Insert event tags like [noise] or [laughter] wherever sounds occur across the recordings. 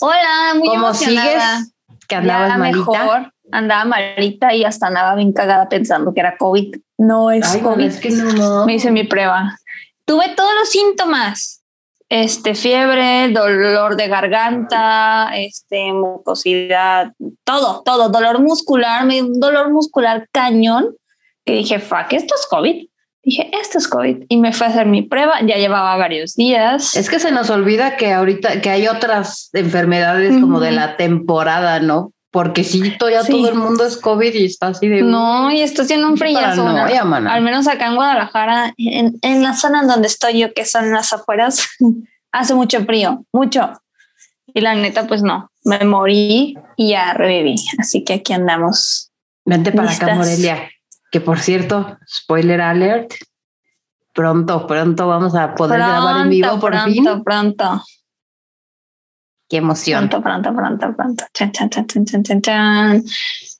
Hola, muy ¿Cómo emocionada. sigues? Que andabas Ya malita. mejor, andaba malita y hasta andaba bien cagada pensando que era COVID. No es Ay, COVID. es que no. Me hice mi prueba. Tuve todos los síntomas. Este, fiebre, dolor de garganta, este, mucosidad, todo, todo, dolor muscular, me dio un dolor muscular cañón, que dije, fuck, esto es COVID. Dije, esto es COVID. Y me fue a hacer mi prueba, ya llevaba varios días. Es que se nos olvida que ahorita que hay otras enfermedades como de la temporada, ¿no? Porque sí, ya Sí. todo el mundo es COVID y está así de No, y esto tiene un frillazo. ¿no? Al menos acá en Guadalajara, en, en la zona en donde estoy yo, que son las afueras, [laughs] hace mucho frío, mucho. Y la neta, pues no, me morí y ya reviví. Así que aquí andamos. Vente para acá. Morelia. Que por cierto, spoiler alert, pronto, pronto vamos a poder grabar en vivo por pronto, fin. pronto, Qué emoción. pronto, pronto, pronto, pronto. Chan, chan, chan, chan, chan, chan.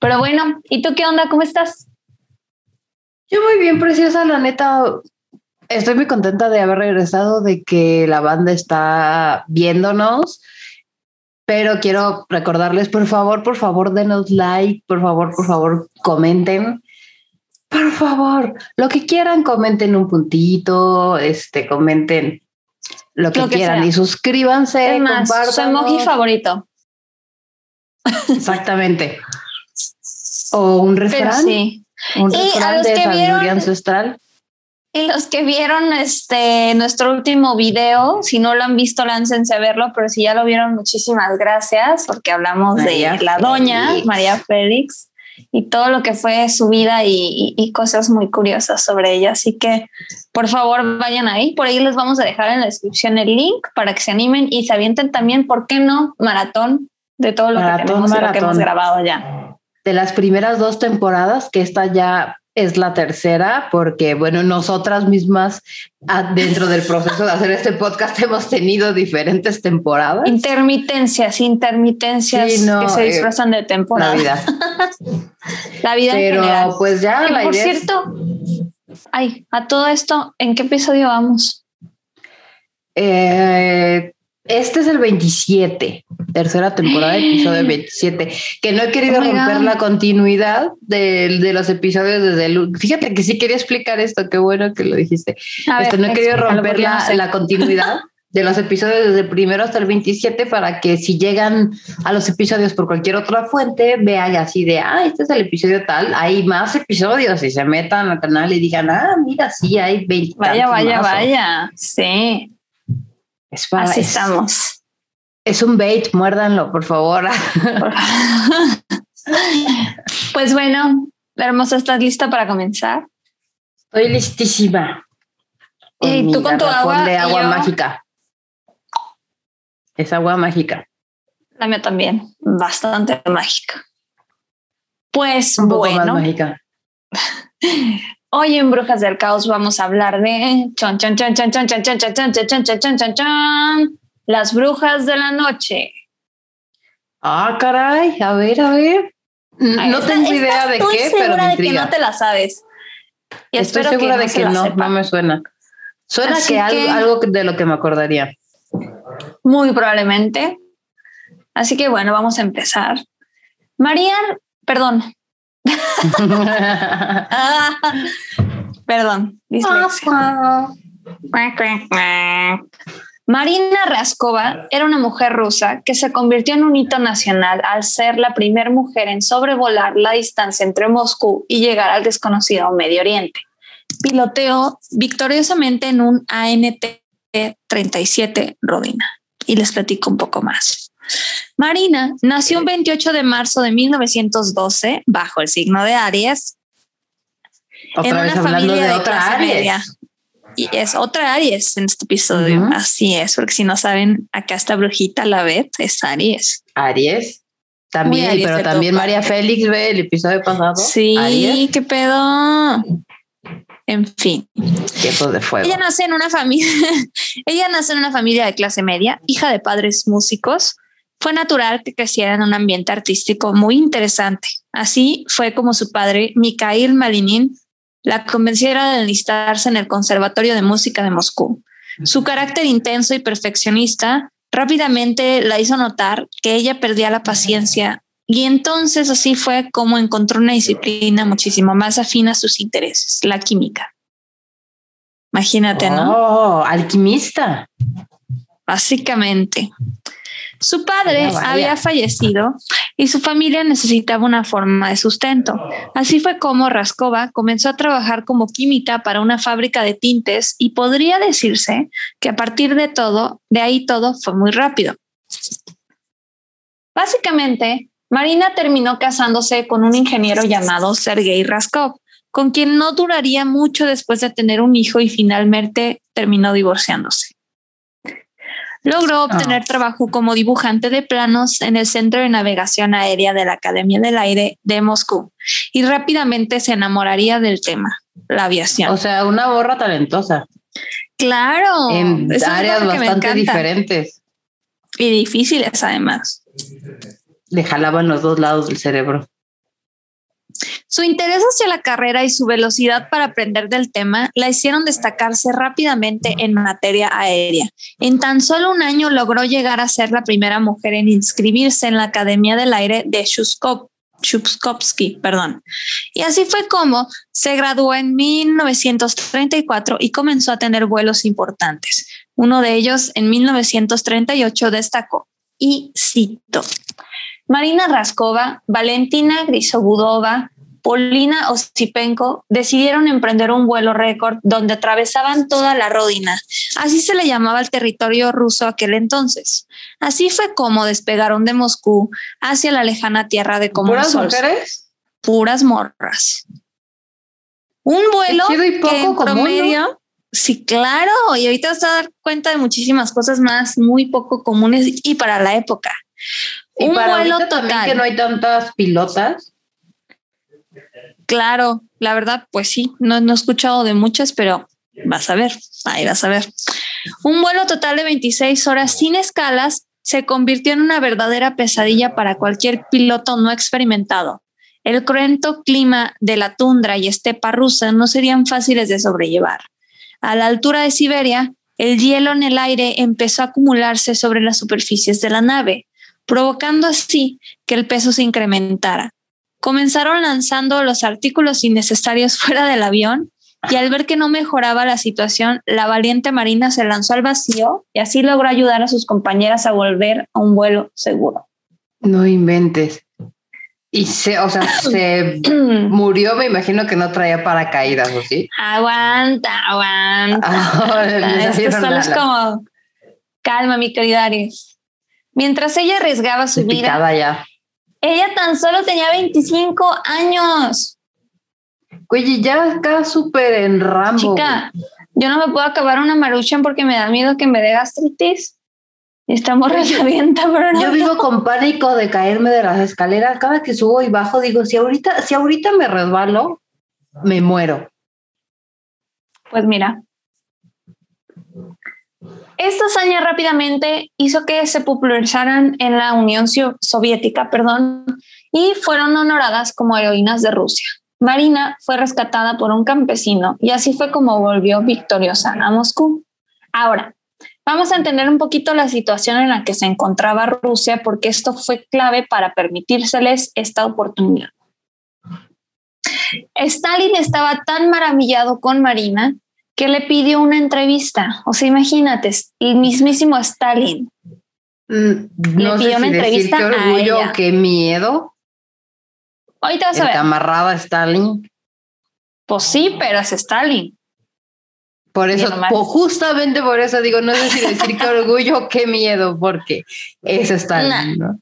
Pero bueno, ¿y tú qué onda? ¿Cómo estás? Yo muy bien, preciosa, la neta. Estoy muy contenta de haber regresado, de que la banda está viéndonos. Pero quiero recordarles, por favor, por favor, denos like, por favor, por favor, comenten. Por favor, lo que quieran, comenten un puntito, este, comenten lo que, Lo que quieran sea. y suscríbanse, es más, su emoji favorito. Exactamente. O un refrán, sí. un Y a los de que sabiduría vieron- ancestral. Y los que vieron este nuestro último video, si no lo han visto, láncense a verlo, pero si ya lo vieron, muchísimas gracias, porque hablamos María de la doña Félix. María Félix y todo lo que fue su vida y, y- y cosas muy curiosas sobre ella. Así que por favor vayan ahí. Por ahí les vamos a dejar en la descripción el link para que se animen y se avienten también, ¿por qué no? Maratón de todo lo Maratón, que tenemos y lo que maratón. hemos grabado ya. de las primeras dos temporadas, que esta ya es la tercera, porque bueno, nosotras mismas ah, dentro del proceso de hacer este podcast hemos tenido diferentes temporadas. Intermitencias, intermitencias Sí, no, que se eh, disfrazan de temporada. La vida. [laughs] La vida en Pero general. pues ya Y la por idea es- cierto, ay, a todo esto, ¿en qué episodio vamos? eh, este es el 27, tercera temporada, episodio [gasps] 27, que no he querido Oh romper la continuidad de, de los episodios desde el... Fíjate que sí quería explicar esto, qué bueno que lo dijiste. A Este, ver, no he querido romper la, no sé. la continuidad de los episodios desde el primero hasta el 27 para que si llegan a los episodios por cualquier otra fuente, vean así de, ah, este es el episodio tal, hay más episodios y se metan al canal y digan, ah, mira, sí, hay 20. Vaya, vaya, más". vaya. Sí, Es, para, así es, estamos. es un bait, muérdanlo, por favor. [laughs] pues bueno, hermosa, ¿estás lista para comenzar? Estoy listísima. Y tú con tu agua de agua yo- mágica. Es agua mágica. La mía también, bastante mágica. Pues Un poco más bueno, mágica. [laughs] Hoy en Brujas del Caos vamos a hablar de las brujas de la noche. Ah, caray, a ver, a ver. No tengo idea de qué, pero me intriga. que no te la sabes. Estoy segura de que no, no me suena. Suena que, algo, de lo que me acordaría. Muy probablemente. Así que bueno, vamos a empezar. María, perdón, [laughs] Perdón. Marina Raskova era una mujer rusa que se convirtió en un hito nacional al ser la primera mujer en sobrevolar la distancia entre Moscú y llegar al desconocido Medio Oriente. Piloteó victoriosamente en un ANT-37 Rodina. Y les platico un poco más. Marina nació un 28 de marzo de 1912 bajo el signo de Aries Otra en una familia de de, otra clase Aries. media. y es otra Aries en este episodio. Así es, porque si no saben, acá esta brujita, la Beth, es Aries. Aries. También, pero también María Félix ve el episodio pasado. Sí, qué pedo. En fin. de fuego. Ella nace en una familia, [laughs] ella nace en una familia de clase media, hija de padres músicos. Fue natural que creciera en un ambiente artístico muy interesante. Así fue como su padre, Mikhail Malinin, la convenciera de enlistarse en el Conservatorio de Música de Moscú. Su carácter intenso y perfeccionista rápidamente la hizo notar que ella perdía la paciencia y entonces así fue como encontró una disciplina muchísimo más afín a sus intereses, la química. Imagínate, ¿no? Oh, alquimista. Básicamente. Su padre había fallecido y su familia necesitaba una forma de sustento. Así fue como Raskova comenzó a trabajar como química para una fábrica de tintes y podría decirse que a partir de todo, de ahí todo fue muy rápido. Básicamente, Marina terminó casándose con un ingeniero llamado Sergei Raskov, con quien no duraría mucho después de tener un hijo y finalmente terminó divorciándose. Logró ah. obtener trabajo como dibujante de planos en el Centro de Navegación Aérea de la Academia del Aire de Moscú y rápidamente se enamoraría del tema, la aviación. O sea, una borra talentosa. Claro. En áreas bastante diferentes. Y difíciles además le jalaban los dos lados del cerebro. Su interés hacia la carrera y su velocidad para aprender del tema la hicieron destacarse rápidamente en materia aérea. En tan solo un año logró llegar a ser la primera mujer en inscribirse en la Academia del Aire de Shuskovsky, perdón. Y así fue como se graduó en 1934 y comenzó a tener vuelos importantes. Uno de ellos en 1938 destacó, y cito, Marina Raskova, Valentina Grisogudova, Polina Osipenko decidieron emprender un vuelo récord donde atravesaban toda la Rodina. Así se le llamaba el territorio ruso aquel entonces. Así fue como despegaron de Moscú hacia la lejana tierra de ¿Puras mujeres? Puras morras. Un vuelo que en promedio, sí, claro, y ahorita vas a dar cuenta de muchísimas cosas más muy poco comunes y para la época. Y un vuelo total. que no hay tantas pilotas. Claro, la verdad, pues sí, no, no he escuchado de muchas, pero vas a ver, ahí vas a ver. Un vuelo total de 26 horas sin escalas se convirtió en una verdadera pesadilla para cualquier piloto no experimentado. El cruento clima de la tundra y estepa rusa no serían fáciles de sobrellevar. A la altura de Siberia, el hielo en el aire empezó a acumularse sobre las superficies de la nave, provocando así que el peso se incrementara. Comenzaron lanzando los artículos innecesarios [laughs] fuera del avión y al ver que no mejoraba la situación, la valiente Marina se lanzó al vacío y así logró ayudar a sus compañeras a volver a un vuelo seguro. No inventes. Y se, o sea, [clears throat] se [clears throat] murió, me imagino que no traía paracaídas, ¿o sí? Aguanta, aguanta. Ah, Esto solo es como, calma, mi querida Aries. Mientras ella arriesgaba su vida, ya. ella tan solo tenía 25 años. Oye, ya acá súper en Rambo. Chica, yo no me puedo acabar una maruchan porque me da miedo que me dé gastritis. Estamos revienta, pero no. Yo vivo con pánico de caerme de las escaleras. Cada que subo y bajo, digo, si ahorita, si ahorita me resbalo, me muero. Pues mira, esta hazaña rápidamente hizo que se popularizaran en la Unión Soviética, perdón, y fueron honoradas como heroínas de Rusia. Marina fue rescatada por un campesino y así fue como volvió victoriosa a Moscú. Ahora, vamos a entender un poquito la situación en la que se encontraba Rusia porque esto fue clave para permitírseles esta oportunidad. Stalin estaba tan maravillado con Marina que le pidió una entrevista. O sea, imagínate, el mismísimo Stalin. Mm, le pidió una entrevista qué orgullo, a qué miedo. Ahorita vas a ver. amarraba a Stalin. Pues sí, pero es Stalin. Por eso, justamente por eso digo, no sé si decir qué orgullo, qué miedo, porque es Stalin, ¿no?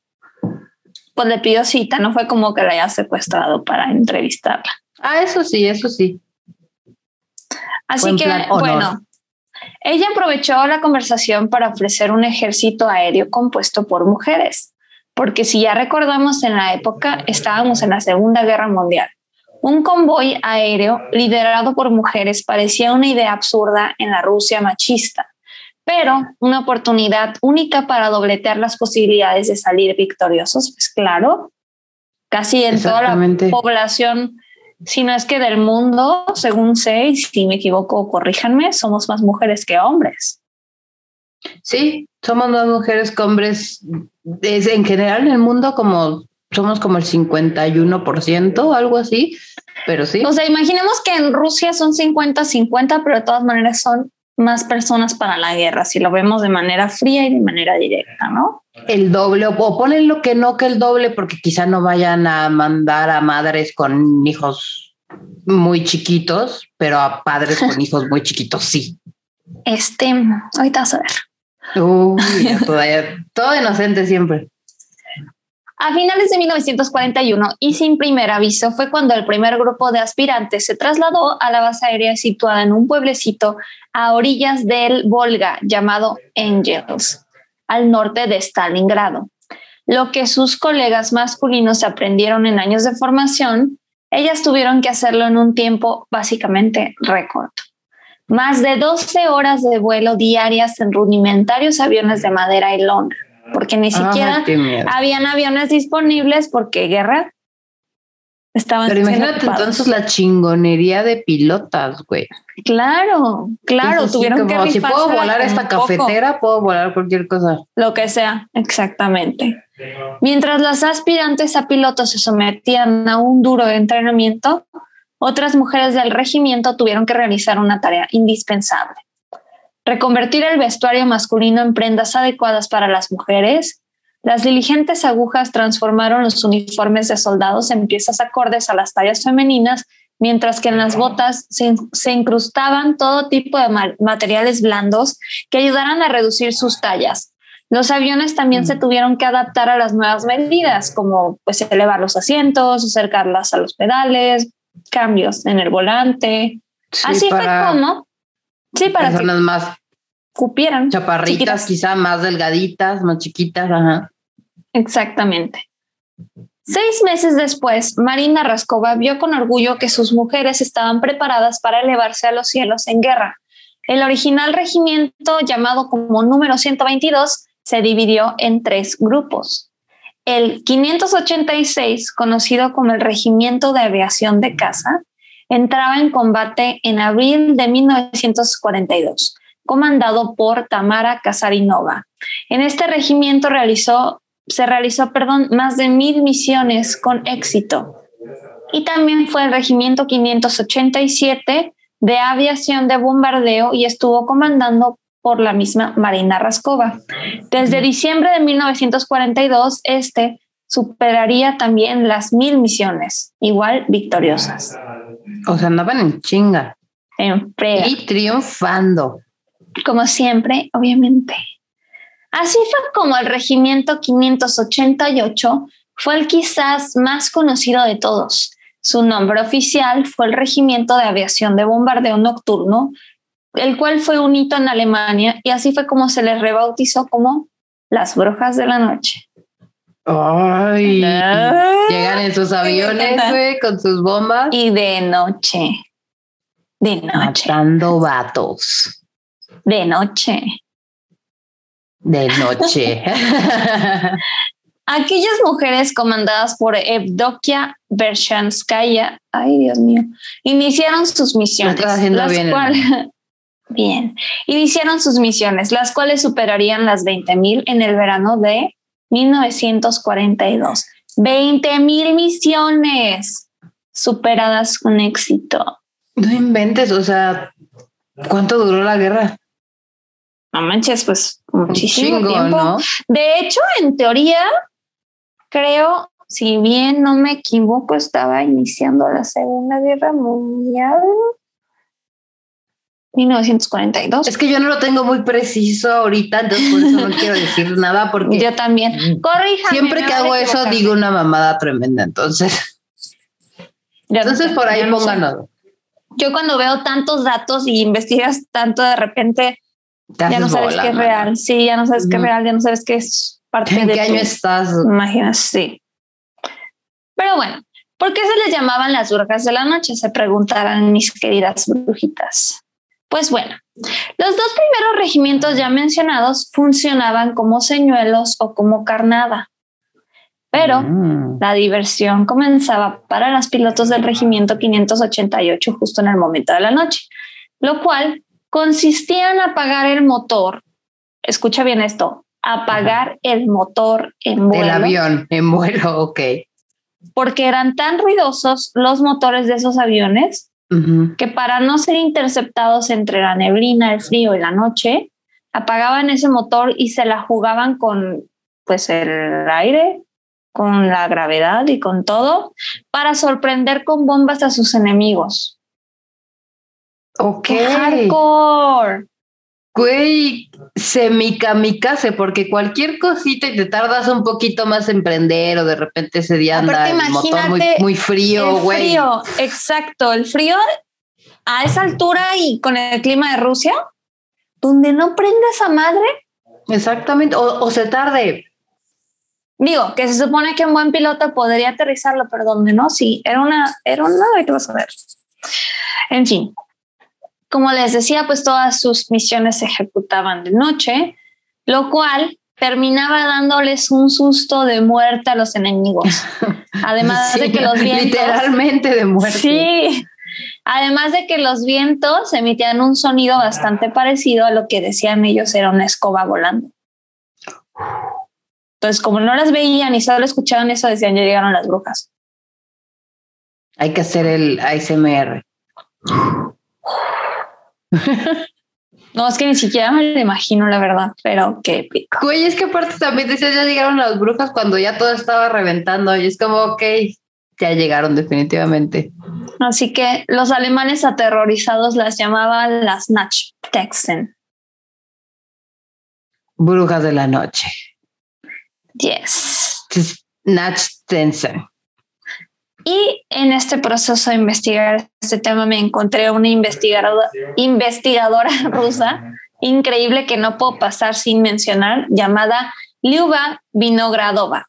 Pues le pidió cita, no fue como que la haya secuestrado para entrevistarla. Ah, eso sí, eso sí. Así que, bueno, ella aprovechó la conversación para ofrecer un ejército aéreo compuesto por mujeres, porque si ya recordamos en la época estábamos en la Segunda Guerra Mundial. Un convoy aéreo liderado por mujeres parecía una idea absurda en la Rusia machista, pero una oportunidad única para dobletear las posibilidades de salir victoriosos, pues claro, casi en toda la población si no es que del mundo, según sé, y si me equivoco, corríjanme, somos más mujeres que hombres. Sí, somos más mujeres que hombres. Es, en general en el mundo como somos como el 51%, algo así, pero sí. O sea, imaginemos que en Rusia son 50-50, pero de todas maneras son más personas para la guerra, si lo vemos de manera fría y de manera directa, ¿no? El doble, o ponen lo que no que el doble, porque quizá no vayan a mandar a madres con hijos muy chiquitos, pero a padres con [laughs] hijos muy chiquitos, sí. Este, ahorita vas a ver. Uy, todo inocente siempre. A finales de 1941 y sin primer aviso fue cuando el primer grupo de aspirantes se trasladó a la base aérea situada en un pueblecito a orillas del Volga llamado Angels, al norte de Stalingrado. Lo que sus colegas masculinos aprendieron en años de formación, ellas tuvieron que hacerlo en un tiempo básicamente récord. Más de 12 horas de vuelo diarias en rudimentarios aviones de madera y lona porque ni siquiera habían aviones disponibles porque guerra estaban. Pero imagínate entonces la chingonería de pilotas, güey. Claro, claro, tuvieron que Si puedo volar esta cafetera, puedo volar cualquier cosa. Lo que sea, exactamente. Mientras las aspirantes a pilotos se sometían a un duro entrenamiento, otras mujeres del regimiento tuvieron que realizar una tarea indispensable reconvertir el vestuario masculino en prendas adecuadas para las mujeres, las diligentes agujas transformaron los uniformes de soldados en piezas acordes a las tallas femeninas, mientras que en las botas se, incrustaban todo tipo de materiales blandos que ayudaran a reducir sus tallas. Los aviones también se mm. tuvieron que adaptar a las nuevas medidas, como pues elevar los asientos, acercarlas a los pedales, cambios en el volante. Así fue como Sí, para personas más cupieran. Chaparritas, quizá más delgaditas, más chiquitas, ajá. Exactamente. Seis meses después, Marina Raskova vio con orgullo que sus mujeres estaban preparadas para elevarse a los cielos en guerra. El original regimiento, llamado como número 122, se dividió en tres grupos. El 586, conocido como el Regimiento de Aviación de Caza, entraba en combate en abril de 1942, comandado por Tamara Kazarinova. En este regimiento realizó, se realizó perdón, más de mil misiones con éxito. Y también fue el regimiento 587 de aviación de bombardeo y estuvo comandando por la misma Marina Raskova. Desde diciembre de 1942, este superaría también las mil misiones, igual victoriosas. O sea, andaban en chinga. En Y triunfando. Como siempre, obviamente. Así fue como el Regimiento 588 fue el quizás más conocido de todos. Su nombre oficial fue el Regimiento de Aviación de Bombardeo Nocturno, el cual fue un hito en Alemania y así fue como se les rebautizó como las Brujas de la Noche. Ay, llegan en sus aviones, güey, con sus bombas. Y de noche. De noche. Matando vatos. De noche. De noche. [laughs] Aquellas mujeres comandadas por Evdokia Bershanskaya, ay Dios mío, iniciaron sus misiones. Las cuales, [laughs] bien, iniciaron sus misiones, las cuales superarían las 20.000 en el verano de 1942. 20 mil misiones superadas con éxito. No inventes, o sea, ¿cuánto duró la guerra? No manches, pues muchísimo tiempo. De hecho, en teoría, creo, si bien no me equivoco, estaba iniciando la Segunda Guerra Mundial. 1942. Es que yo no lo tengo muy preciso ahorita, entonces por eso no [laughs] quiero decir nada porque yo también. Corríjame. Siempre que hago eso digo una mamada tremenda, entonces. entonces por ahí pónganos. Yo cuando veo tantos datos y investigas tanto de repente, ya no sabes qué es real. Sí, ya no sabes qué es real, ya no sabes qué es parte ¿En de qué año estás? Imaginas, sí. Pero bueno, ¿por qué se les llamaban las brujas de la noche? Se preguntarán mis queridas brujitas. Pues bueno, los dos primeros regimientos ya mencionados funcionaban como señuelos o como carnada. Pero Mm. la diversión comenzaba para los pilotos del regimiento 588 justo en el momento de la noche, lo cual consistía en apagar el motor. Escucha bien esto, apagar el motor en vuelo. El avión en vuelo, ok. Porque eran tan ruidosos los motores de esos aviones Que para no ser interceptados entre la neblina, el frío y la noche, apagaban ese motor y se la jugaban con pues el aire, con la gravedad y con todo para sorprender con bombas a sus enemigos. Ok. ¡Qué hardcore! Güey, semikamikaze, porque cualquier cosita y te tardas un poquito más en prender o de repente ese día anda el motor muy, muy frío, el güey. frío, exacto, el frío a esa altura y con el clima de Rusia, donde no prende esa madre, Exactamente, o, o se tarde. Digo, que se supone que un buen piloto podría aterrizarlo, pero donde no, sí, era una, era una, ¿qué vas a ver? En fin, como les decía, pues todas sus misiones se ejecutaban de noche, lo cual terminaba dándoles un susto de muerte a los enemigos. [laughs] Además Sí, de que los vientos... Literalmente de muerte. Sí, además de que los vientos emitían un sonido bastante parecido a lo que decían ellos era una escoba volando. Entonces, como no las veían y solo escuchaban eso, decían, ya llegaron las brujas. Hay que hacer el ASMR. [laughs] No, es que ni siquiera me lo imagino, la verdad, pero qué épico. Güey, es que aparte también decías, ya llegaron las brujas cuando ya todo estaba reventando y es como, ok, ya llegaron definitivamente. Así que los alemanes aterrorizados las llamaban las Nachtexen. Brujas de la noche. Yes. Nachttensen. Y en este proceso de investigar este tema me encontré una investigadora, [laughs] rusa increíble que no puedo pasar sin mencionar, llamada Lyuba Vinogradova,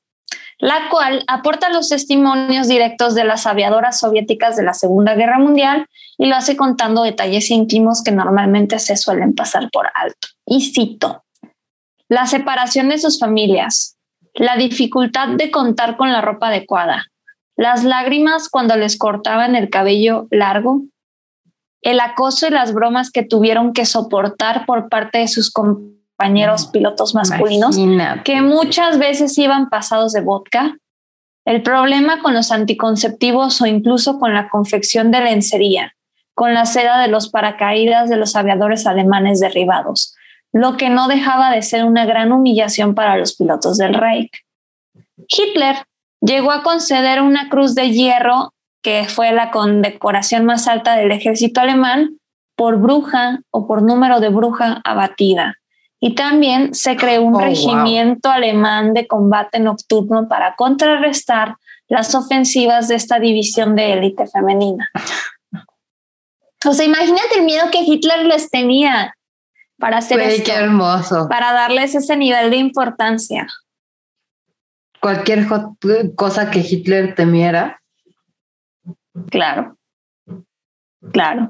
la cual aporta los testimonios directos de las aviadoras soviéticas de la Segunda Guerra Mundial y lo hace contando detalles íntimos que normalmente se suelen pasar por alto. Y cito, la separación de sus familias, la dificultad de contar con la ropa adecuada, las lágrimas cuando les cortaban el cabello largo, el acoso y las bromas que tuvieron que soportar por parte de sus compañeros pilotos masculinos, Imagínate. que muchas veces iban pasados de vodka, el problema con los anticonceptivos o incluso con la confección de lencería, con la seda de los paracaídas de los aviadores alemanes derribados, lo que no dejaba de ser una gran humillación para los pilotos del Reich. Hitler llegó a conceder una cruz de hierro, que fue la condecoración más alta del ejército alemán, por bruja o por número de bruja abatida. Y también se creó un Oh, wow. regimiento alemán de combate nocturno para contrarrestar las ofensivas de esta división de élite femenina. O sea, imagínate el miedo que Hitler les tenía para hacer esto, qué hermoso. para darles ese nivel de importancia. Cualquier cosa que Hitler temiera. Claro, claro.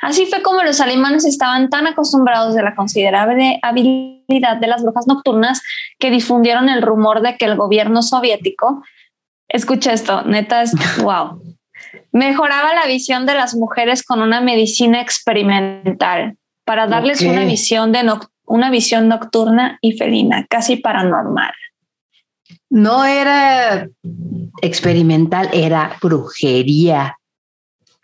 Así fue como los alemanes estaban tan acostumbrados de la considerable habilidad de las brujas nocturnas que difundieron el rumor de que el gobierno soviético, escucha esto, neta es [laughs] wow, mejoraba la visión de las mujeres con una medicina experimental para darles una visión de una visión nocturna y felina, casi paranormal. No era experimental, era brujería.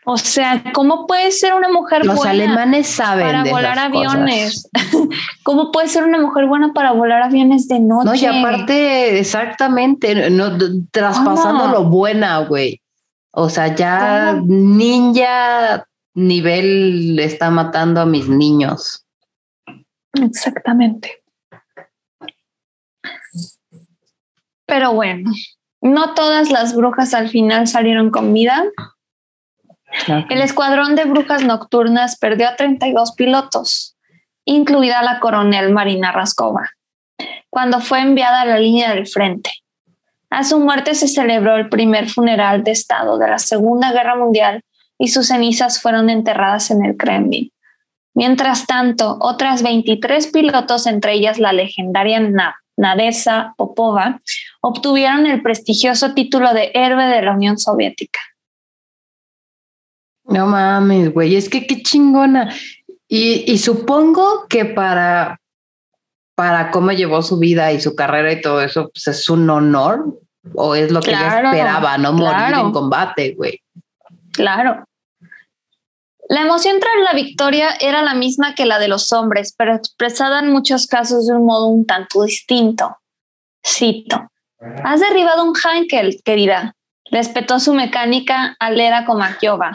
O sea, ¿cómo puede ser una mujer Los buena? alemanes saben para de volar aviones. [laughs] ¿Cómo puede ser una mujer buena para volar aviones de noche? No, y aparte, exactamente, no, traspasando lo buena, güey. O sea, ya ¿Cómo? ninja nivel está matando a mis niños. Exactamente. Pero bueno, no todas las brujas al final salieron con vida. El escuadrón de brujas nocturnas perdió a 32 pilotos, incluida la coronel Marina Raskova, cuando fue enviada a la línea del frente. A su muerte se celebró el primer funeral de Estado de la Segunda Guerra Mundial y sus cenizas fueron enterradas en el Kremlin. Mientras tanto, otras 23 pilotos, entre ellas la legendaria Nadesa Popova, obtuvieron el prestigioso título de héroe de la Unión Soviética. No mames, güey, es que qué chingona. Y, supongo que para, para cómo llevó su vida y su carrera y todo eso, pues es un honor o es lo que ella esperaba, no morir en combate, güey. Claro. La emoción tras la victoria era la misma que la de los hombres, pero expresada en muchos casos de un modo un tanto distinto. Cito, has derribado un Hankel, querida. Respetó su mecánica Alera Komakiova.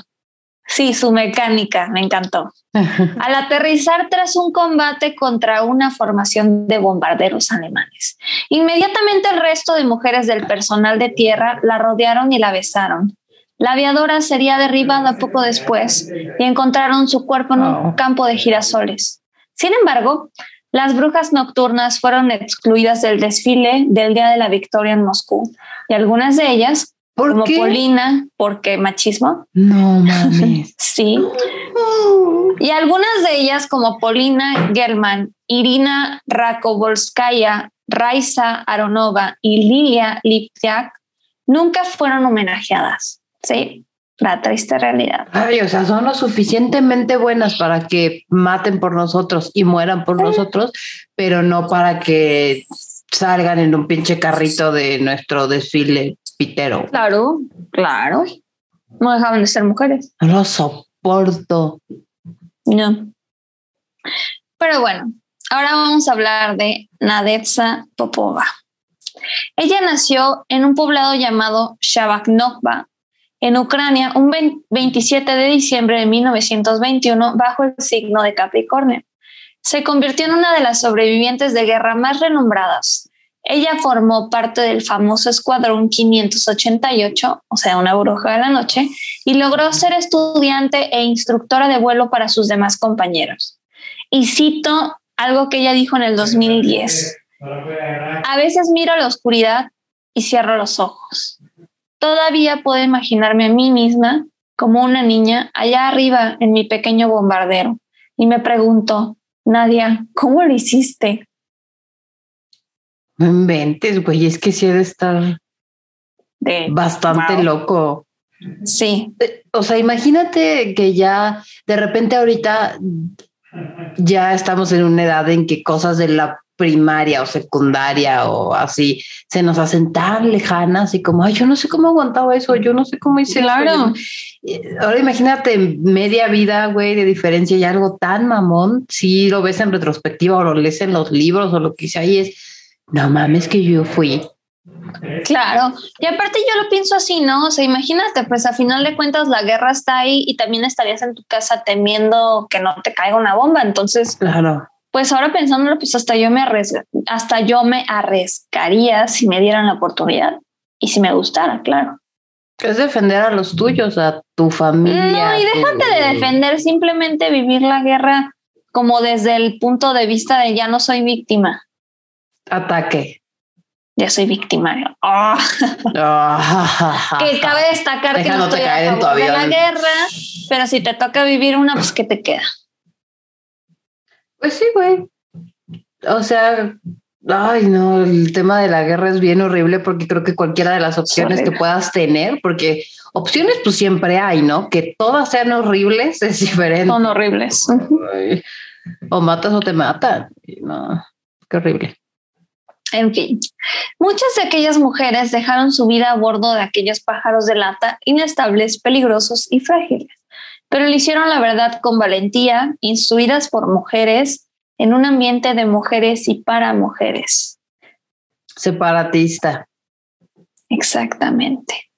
Sí, su mecánica, me encantó. [laughs] Al aterrizar tras un combate contra una formación de bombarderos alemanes, inmediatamente el resto de mujeres del personal de tierra la rodearon y la besaron. La aviadora sería derribada poco después y encontraron su cuerpo en un campo de girasoles. Sin embargo, las brujas nocturnas fueron excluidas del desfile del Día de la Victoria en Moscú y algunas de ellas, como Polina, porque machismo. No mames. [laughs] sí. Y algunas de ellas, como Polina German, Irina Rakovolskaya, Raisa Aronova y Lilia Lipyak, nunca fueron homenajeadas. Sí, la triste realidad. Ay, o sea, son lo suficientemente buenas para que maten por nosotros y mueran por nosotros, pero no para que salgan en un pinche carrito de nuestro desfile pitero. Claro, claro. No dejaban de ser mujeres. No lo soporto. No. Pero bueno, ahora vamos a hablar de Nadetsa Popova. Ella nació en un poblado llamado Shabaknokva, en Ucrania un 27 de diciembre de 1921 bajo el signo de Capricornio. Se convirtió en una de las sobrevivientes de guerra más renombradas. Ella formó parte del famoso Escuadrón 588, o sea, una bruja de la noche, y logró ser estudiante e instructora de vuelo para sus demás compañeros. Y cito algo que ella dijo en el 2010. A veces miro la oscuridad y cierro los ojos. Todavía puedo imaginarme a mí misma como una niña allá arriba en mi pequeño bombardero y me pregunto, Nadia, ¿cómo lo hiciste? No inventes, güey, es que sí de estar bastante loco. Sí. Eh, o sea, imagínate que ya de repente ahorita ya estamos en una edad en que cosas de la primaria o secundaria o así se nos hacen tan lejanas y como, ay, yo no sé cómo aguantaba eso, yo no sé cómo hice claro. Ahora imagínate media vida, güey, de diferencia y algo tan mamón, si lo ves en retrospectiva o lo lees en los libros o lo que sea y es, no mames que yo fui. Claro, y aparte yo lo pienso así, ¿no? O sea, imagínate, pues a final de cuentas la guerra está ahí y también estarías en tu casa temiendo que no te caiga una bomba, entonces, claro pues ahora pensándolo, pues hasta yo me hasta yo me arriesgaría si me dieran la oportunidad y si me gustara, claro. Es defender a los tuyos, a tu familia. No, y déjate de defender, simplemente vivir la guerra como desde el punto de vista de ya no soy víctima. Ataque. Ya soy víctima. Ah. que cabe destacar que no estoy a favor de la guerra, pero si te toca vivir una, pues ¿qué te queda? Pues sí, güey. O sea, ay, no, el tema de la guerra es bien horrible porque creo que cualquiera de las opciones que puedas tener, porque opciones pues siempre hay, ¿no? Que todas sean horribles [laughs] es diferente. Son horribles. o matas o te matan. No, qué horrible. En fin, muchas de aquellas mujeres dejaron su vida a bordo de aquellos pájaros de lata inestables, peligrosos y frágiles pero lo hicieron la verdad con valentía, instruidas por mujeres, en un ambiente de mujeres y para mujeres. Separatista. Exactamente.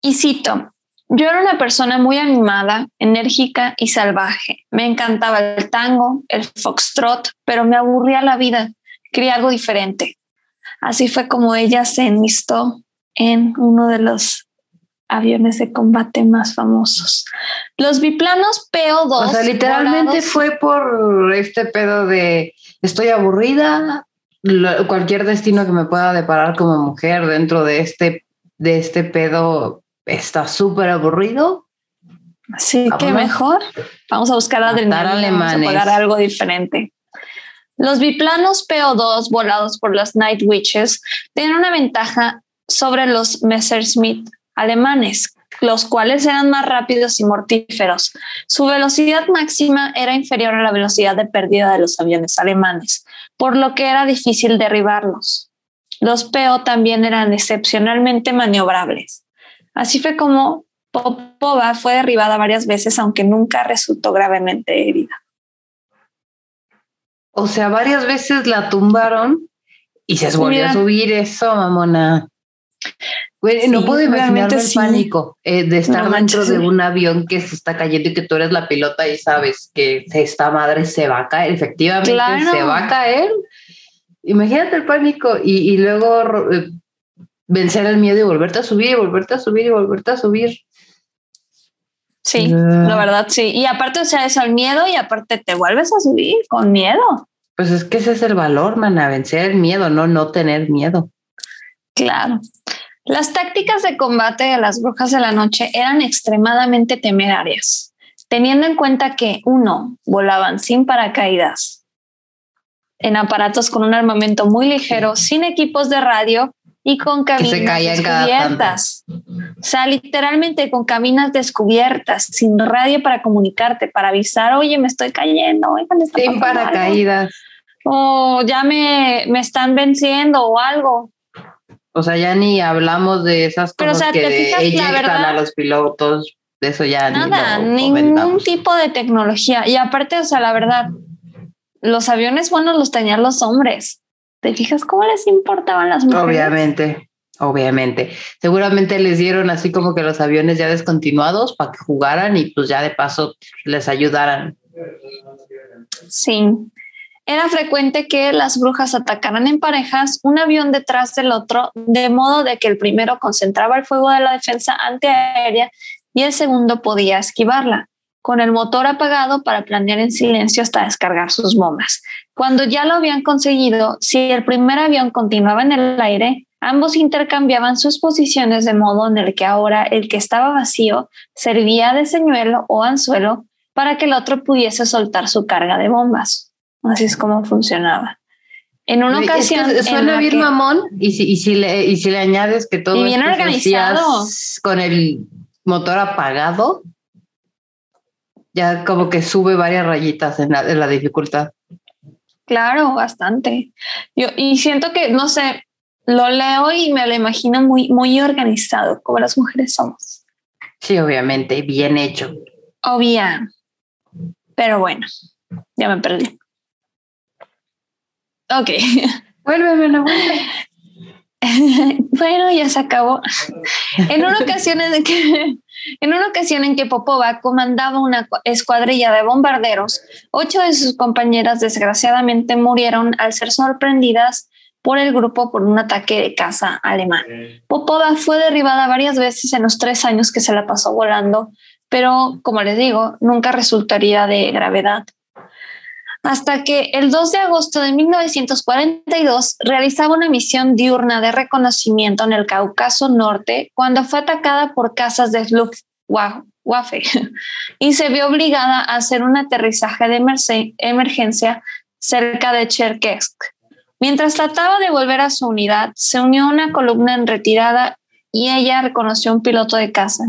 Y cito, yo era una persona muy animada, enérgica y salvaje. Me encantaba el tango, el foxtrot, pero me aburría la vida. Quería algo diferente. Así fue como ella se enlistó en uno de los aviones de combate más famosos. Los biplanos PO2. O sea, literalmente fue por este pedo de estoy aburrida, cualquier destino que me pueda deparar como mujer dentro de este, de este pedo está súper aburrido. Así que mejor vamos a buscar adrenalina, vamos a algo diferente. Los biplanos PO2 volados por las Night Witches tienen una ventaja sobre los Messerschmitt alemanes, los cuales eran más rápidos y mortíferos. Su velocidad máxima era inferior a la velocidad de pérdida de los aviones alemanes, por lo que era difícil derribarlos. Los PO también eran excepcionalmente maniobrables. Así fue como Popova fue derribada varias veces, aunque nunca resultó gravemente herida. O sea, varias veces la tumbaron y se volvió a subir eso, mamona. No puedo imaginarme el pánico eh, de estar dentro de un avión que se está cayendo y que tú eres la pilota y sabes que esta madre se va a caer, efectivamente se va a caer. Imagínate el pánico y, luego eh, vencer el miedo y volverte a subir y volverte a subir y volverte a subir. Sí, la verdad, sí. Y aparte, o sea, es el miedo y aparte te vuelves a subir con miedo. Pues es que ese es el valor, mana, vencer el miedo, no no tener miedo. Claro. Las tácticas de combate de las brujas de la noche eran extremadamente temerarias, teniendo en cuenta que, uno, volaban sin paracaídas, en aparatos con un armamento muy ligero, sin equipos de radio y con cabinas descubiertas. O sea, literalmente con cabinas descubiertas, sin radio para comunicarte, para avisar, oye, me estoy cayendo, sin paracaídas. O ya me, me están venciendo o algo. O sea, ya ni hablamos de esas cosas que eyectan a los pilotos, de eso ya nada, ningún tipo de tecnología. Y aparte, o sea, la verdad, los aviones buenos los tenían los hombres. ¿Te fijas cómo les importaban las mujeres? Obviamente, obviamente. Seguramente les dieron así como que los aviones ya descontinuados para que jugaran y pues ya de paso les ayudaran. Sí. Era frecuente que las brujas atacaran en parejas, un avión detrás del otro, de modo de que el primero concentraba el fuego de la defensa antiaérea y el segundo podía esquivarla con el motor apagado para planear en silencio hasta descargar sus bombas. Cuando ya lo habían conseguido, si el primer avión continuaba en el aire, ambos intercambiaban sus posiciones de modo en el que ahora el que estaba vacío servía de señuelo o anzuelo para que el otro pudiese soltar su carga de bombas. Así es como funcionaba. En una ocasión. suena bien mamón, y si, y, si le, y si le añades que todo. Y bien organizado. Con el motor apagado, ya como que sube varias rayitas en la, dificultad. Claro, bastante. Yo, y siento que, no sé, lo leo y me lo imagino muy, muy organizado, como las mujeres somos. Sí, obviamente, bien hecho. Obvia. Pero bueno, ya me perdí. Ok. [laughs] Vuélveme, no vuelve. [laughs] bueno, ya se acabó. en una ocasión en que [laughs] en una ocasión en que Popova comandaba una escuadrilla de bombarderos, ocho de sus compañeras desgraciadamente murieron al ser sorprendidas por el grupo por un ataque de caza alemán. Popova fue derribada varias veces en los tres años que se la pasó volando, pero como les digo, nunca resultaría de gravedad hasta que el 2 de agosto de 1942 realizaba una misión diurna de reconocimiento en el Cáucaso Norte cuando fue atacada por casas de Luftwaffe [laughs] y se vio obligada a hacer un aterrizaje de emergencia cerca de Cherkessk. Mientras trataba de volver a su unidad, se unió una columna en retirada y ella reconoció un piloto de caza,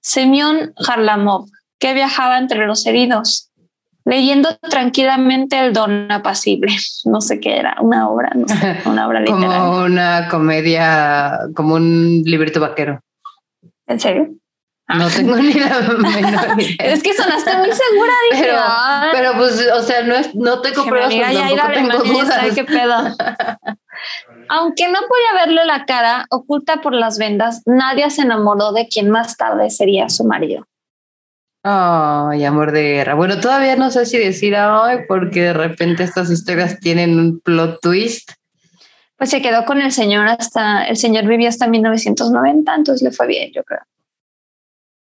Semyon Harlamov, que viajaba entre los heridos leyendo tranquilamente El Don Apacible. No sé qué era, una obra, no sé, [laughs] una obra literaria. como una comedia, como un librito vaquero. ¿En serio? No ah. tengo ni la [laughs] menor idea. Es que sonaste muy segura, dije. Pero, pero pues, o sea, no, es, no tengo pruebas, pero tampoco tengo dudas. ¿Qué pedo? [laughs] Aunque no podía verle la cara oculta por las vendas, Nadia se enamoró de quien más tarde sería su marido. Ay, amor de guerra. Bueno, todavía no sé si decir hoy porque de repente estas historias tienen un plot twist. Pues se quedó con el señor hasta, el señor vivió hasta 1990, entonces le fue bien, yo creo.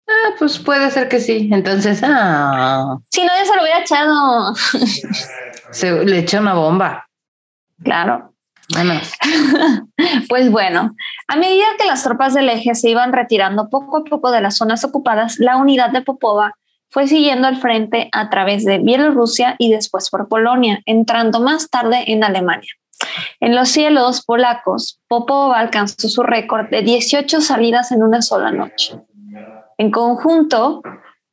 Ah, pues puede ser que sí. Entonces, ah. Si no, ya se lo hubiera echado. Se le echó una bomba. Claro. [laughs] Pues bueno, a medida que las tropas del eje se iban retirando poco a poco de las zonas ocupadas, la unidad de Popova fue siguiendo al frente a través de Bielorrusia y después por Polonia, entrando más tarde en Alemania. En los cielos polacos, Popova alcanzó su récord de 18 salidas en una sola noche. En conjunto,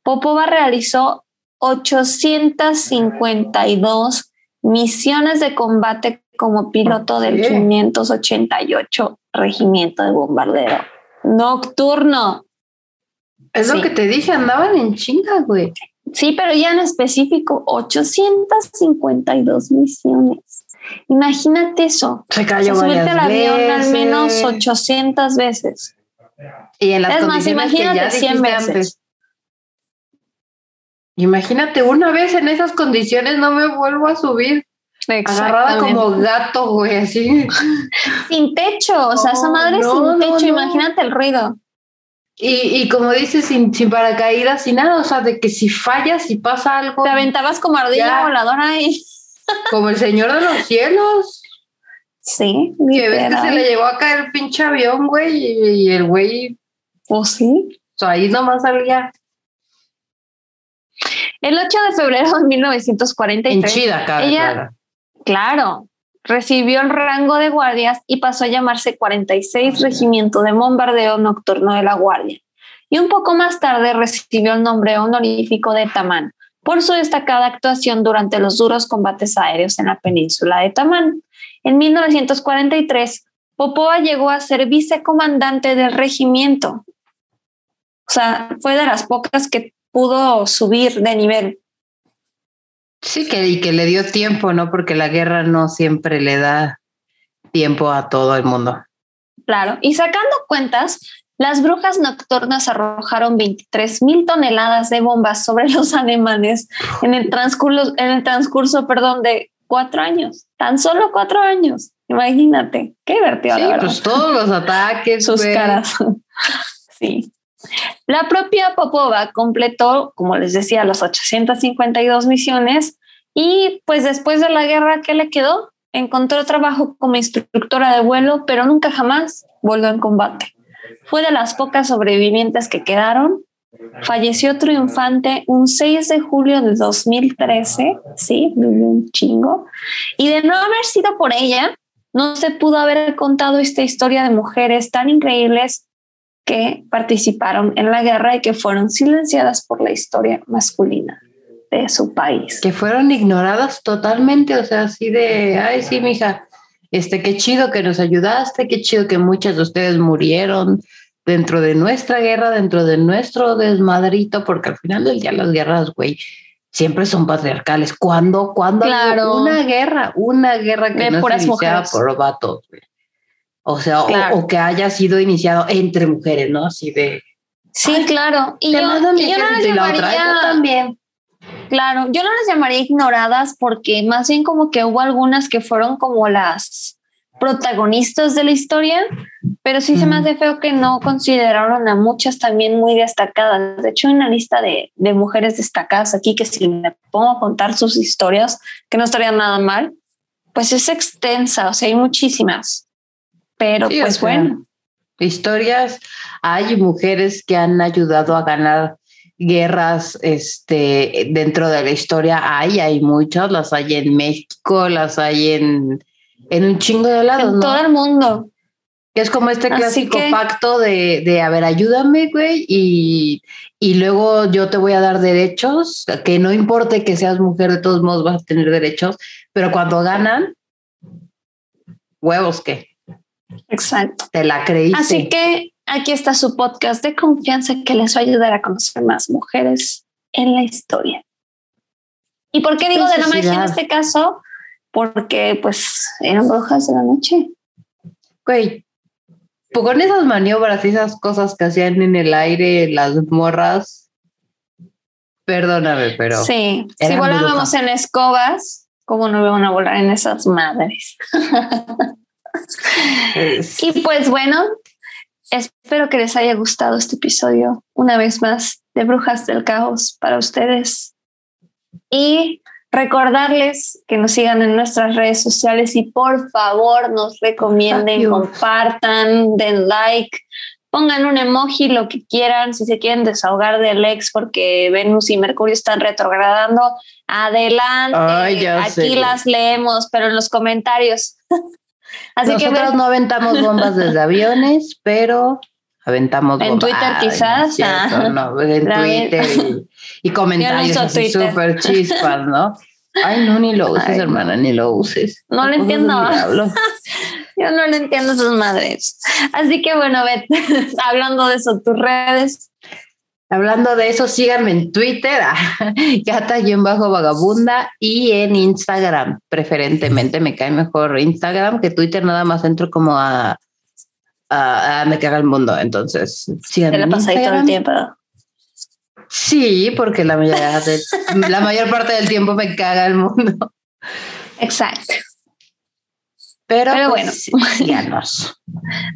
Popova realizó 852 misiones de combate como piloto del Sí. 588 Regimiento de Bombardero Nocturno. es Sí. lo que te dije, andaban en chinga, güey. Sí, pero ya en específico, 852 misiones. Imagínate eso. Se O cayó sea, subirte al avión al menos veces. 800 veces. Y en las Es más, que imagínate 100 dijiste veces. antes. Imagínate, una vez en esas condiciones no me vuelvo a subir. Agarrada como gato, güey, así. [laughs] Sin techo, o sea, esa madre no, sin techo, no. imagínate el ruido. Y, y como dices, sin, sin paracaídas, sin nada, o sea, de que si fallas, si pasa algo, Te aventabas como ardilla voladora y... [laughs] como el señor de los cielos, Sí, que ves que se le llegó a caer el pinche avión, güey, y, y el güey, ¿O sí? o sea, ahí nomás salía El 8 de febrero de 1943. en chida, cara. Ella- claro. Claro, recibió el rango de guardias y pasó a llamarse 46 Regimiento de Bombardeo Nocturno de la Guardia. Y un poco más tarde recibió el nombre honorífico de Tamán por su destacada actuación durante los duros combates aéreos en la península de Tamán. En 1943, Popova llegó a ser vicecomandante del regimiento. O sea, fue de las pocas que pudo subir de nivel. Sí, que, y que le dio tiempo, ¿no? Porque la guerra no siempre le da tiempo a todo el mundo. Claro, y sacando cuentas, las brujas nocturnas arrojaron 23 mil toneladas de bombas sobre [laughs] los alemanes en el transcurso, en el transcurso perdón, de cuatro años, tan solo cuatro años. Imagínate, qué divertido, Sí, la verdad. pues todos los ataques. Sus caras. [laughs] sí. La propia Popova completó, como les decía, las 852 misiones y pues después de la guerra, ¿qué le quedó? Encontró trabajo como instructora de vuelo, pero nunca jamás volvió en combate. Fue de las pocas sobrevivientes que quedaron. Falleció triunfante un 6 de julio de 2013, sí, un chingo. Y de no haber sido por ella, no se pudo haber contado esta historia de mujeres tan increíbles que participaron en la guerra y que fueron silenciadas por la historia masculina de su país. Que fueron ignoradas totalmente, o sea, así de, ay, sí, mija, este, qué chido que nos ayudaste, qué chido que muchas de ustedes murieron dentro de nuestra guerra, dentro de nuestro desmadrito, porque al final del día las guerras, güey, siempre son patriarcales. ¿Cuándo, cuándo Claro. una guerra, una guerra que De no puras iniciada mujeres. por vatos, güey? O sea, o- Claro. o, que haya sido iniciado entre mujeres, ¿no? Así de, Sí, Ay, claro. Y yo, y yo no otra, llamaría, yo también. claro, yo no las llamaría ignoradas porque más bien como que hubo algunas que fueron como las protagonistas de la historia, pero sí se me Ujú. hace feo que no consideraron a muchas también muy destacadas. De hecho, hay una lista de, de mujeres destacadas aquí que si me pongo a contar sus historias, que no estaría nada mal, pues es extensa, o sea, hay muchísimas. Pero Sí, pues sea, bueno, historias, hay mujeres que han ayudado a ganar guerras este, dentro de la historia, hay, hay muchas, las hay en México, las hay en, en un chingo de lados, en ¿no? todo el mundo. Que es como este clásico que- pacto de, de, a ver, ayúdame, güey, y, y luego yo te voy a dar derechos, que no importe que seas mujer, de todos modos vas a tener derechos, pero cuando ganan, huevos que Exacto. te la creíste. Así que aquí está su podcast de confianza que les va a ayudar a conocer más mujeres en la historia. ¿Y por qué digo de la magia en este caso? Porque pues eran brujas de la noche. Güey, pues con esas maniobras y esas cosas que hacían en el aire las morras, perdóname, pero sí, si volábamos brujas. en escobas, ¿cómo no iban a volar en esas madres? [laughs] es- Y pues bueno, espero que les haya gustado este episodio una vez más de Brujas del Caos para ustedes. Y recordarles que nos sigan en nuestras redes sociales y por favor nos recomienden, compartan, den like, pongan un emoji, lo que quieran, si se quieren desahogar del ex porque Venus y Mercurio están retrogradando, adelante, aquí las leemos, pero en los comentarios. [laughs] Así Nosotros no aventamos bombas desde aviones, pero aventamos en Twitter quizás no, en [laughs] Twitter y, [laughs] comentarios así súper chispas no ay no ni lo uses hermana ni lo uses. No lo entiendo. [laughs] yo no lo entiendo sus madres. Así que bueno Beth hablando de eso tus redes Hablando de eso, síganme en Twitter, [laughs] bajo vagabunda y en Instagram, preferentemente. Me cae mejor Instagram que Twitter, nada más entro como a, a, me caga el mundo. Entonces, síganme. Te la pasáis todo el tiempo. Sí, porque la mayor, la mayor parte del tiempo me caga el mundo. Exacto. Pero, bueno, síganos.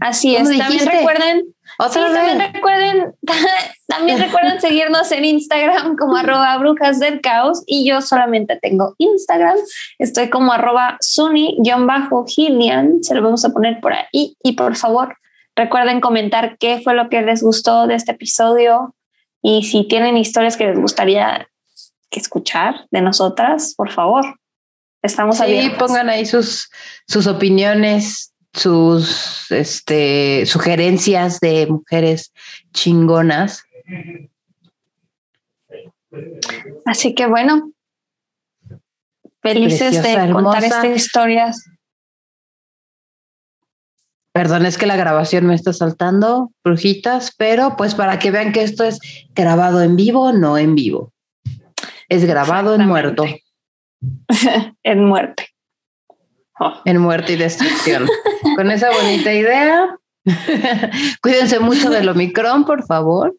Así es. También recuerden también recuerden, [laughs] también recuerden seguirnos en Instagram como arroba brujas del caos y yo solamente tengo Instagram. Estoy como arroba suni-gillian. Se lo vamos a poner por ahí. Y por favor, recuerden comentar qué fue lo que les gustó de este episodio y si tienen historias que les gustaría escuchar de nosotras, por favor. Estamos sí, pongan ahí sus, sus opiniones sus este, sugerencias de mujeres chingonas. Así que bueno, felices de contar estas historias. Perdón, es que la grabación me está saltando, brujitas, pero pues para que vean que esto es grabado en vivo, no en vivo. Es grabado en muerto. [laughs] en muerte. [laughs] En muerte y destrucción. Con esa bonita idea, [laughs] cuídense mucho del Omicron, por favor.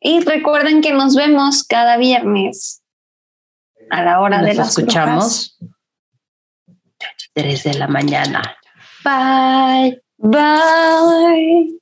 Y recuerden que nos vemos cada viernes a la hora de las escuchamos. Tres de la mañana. Bye. Bye.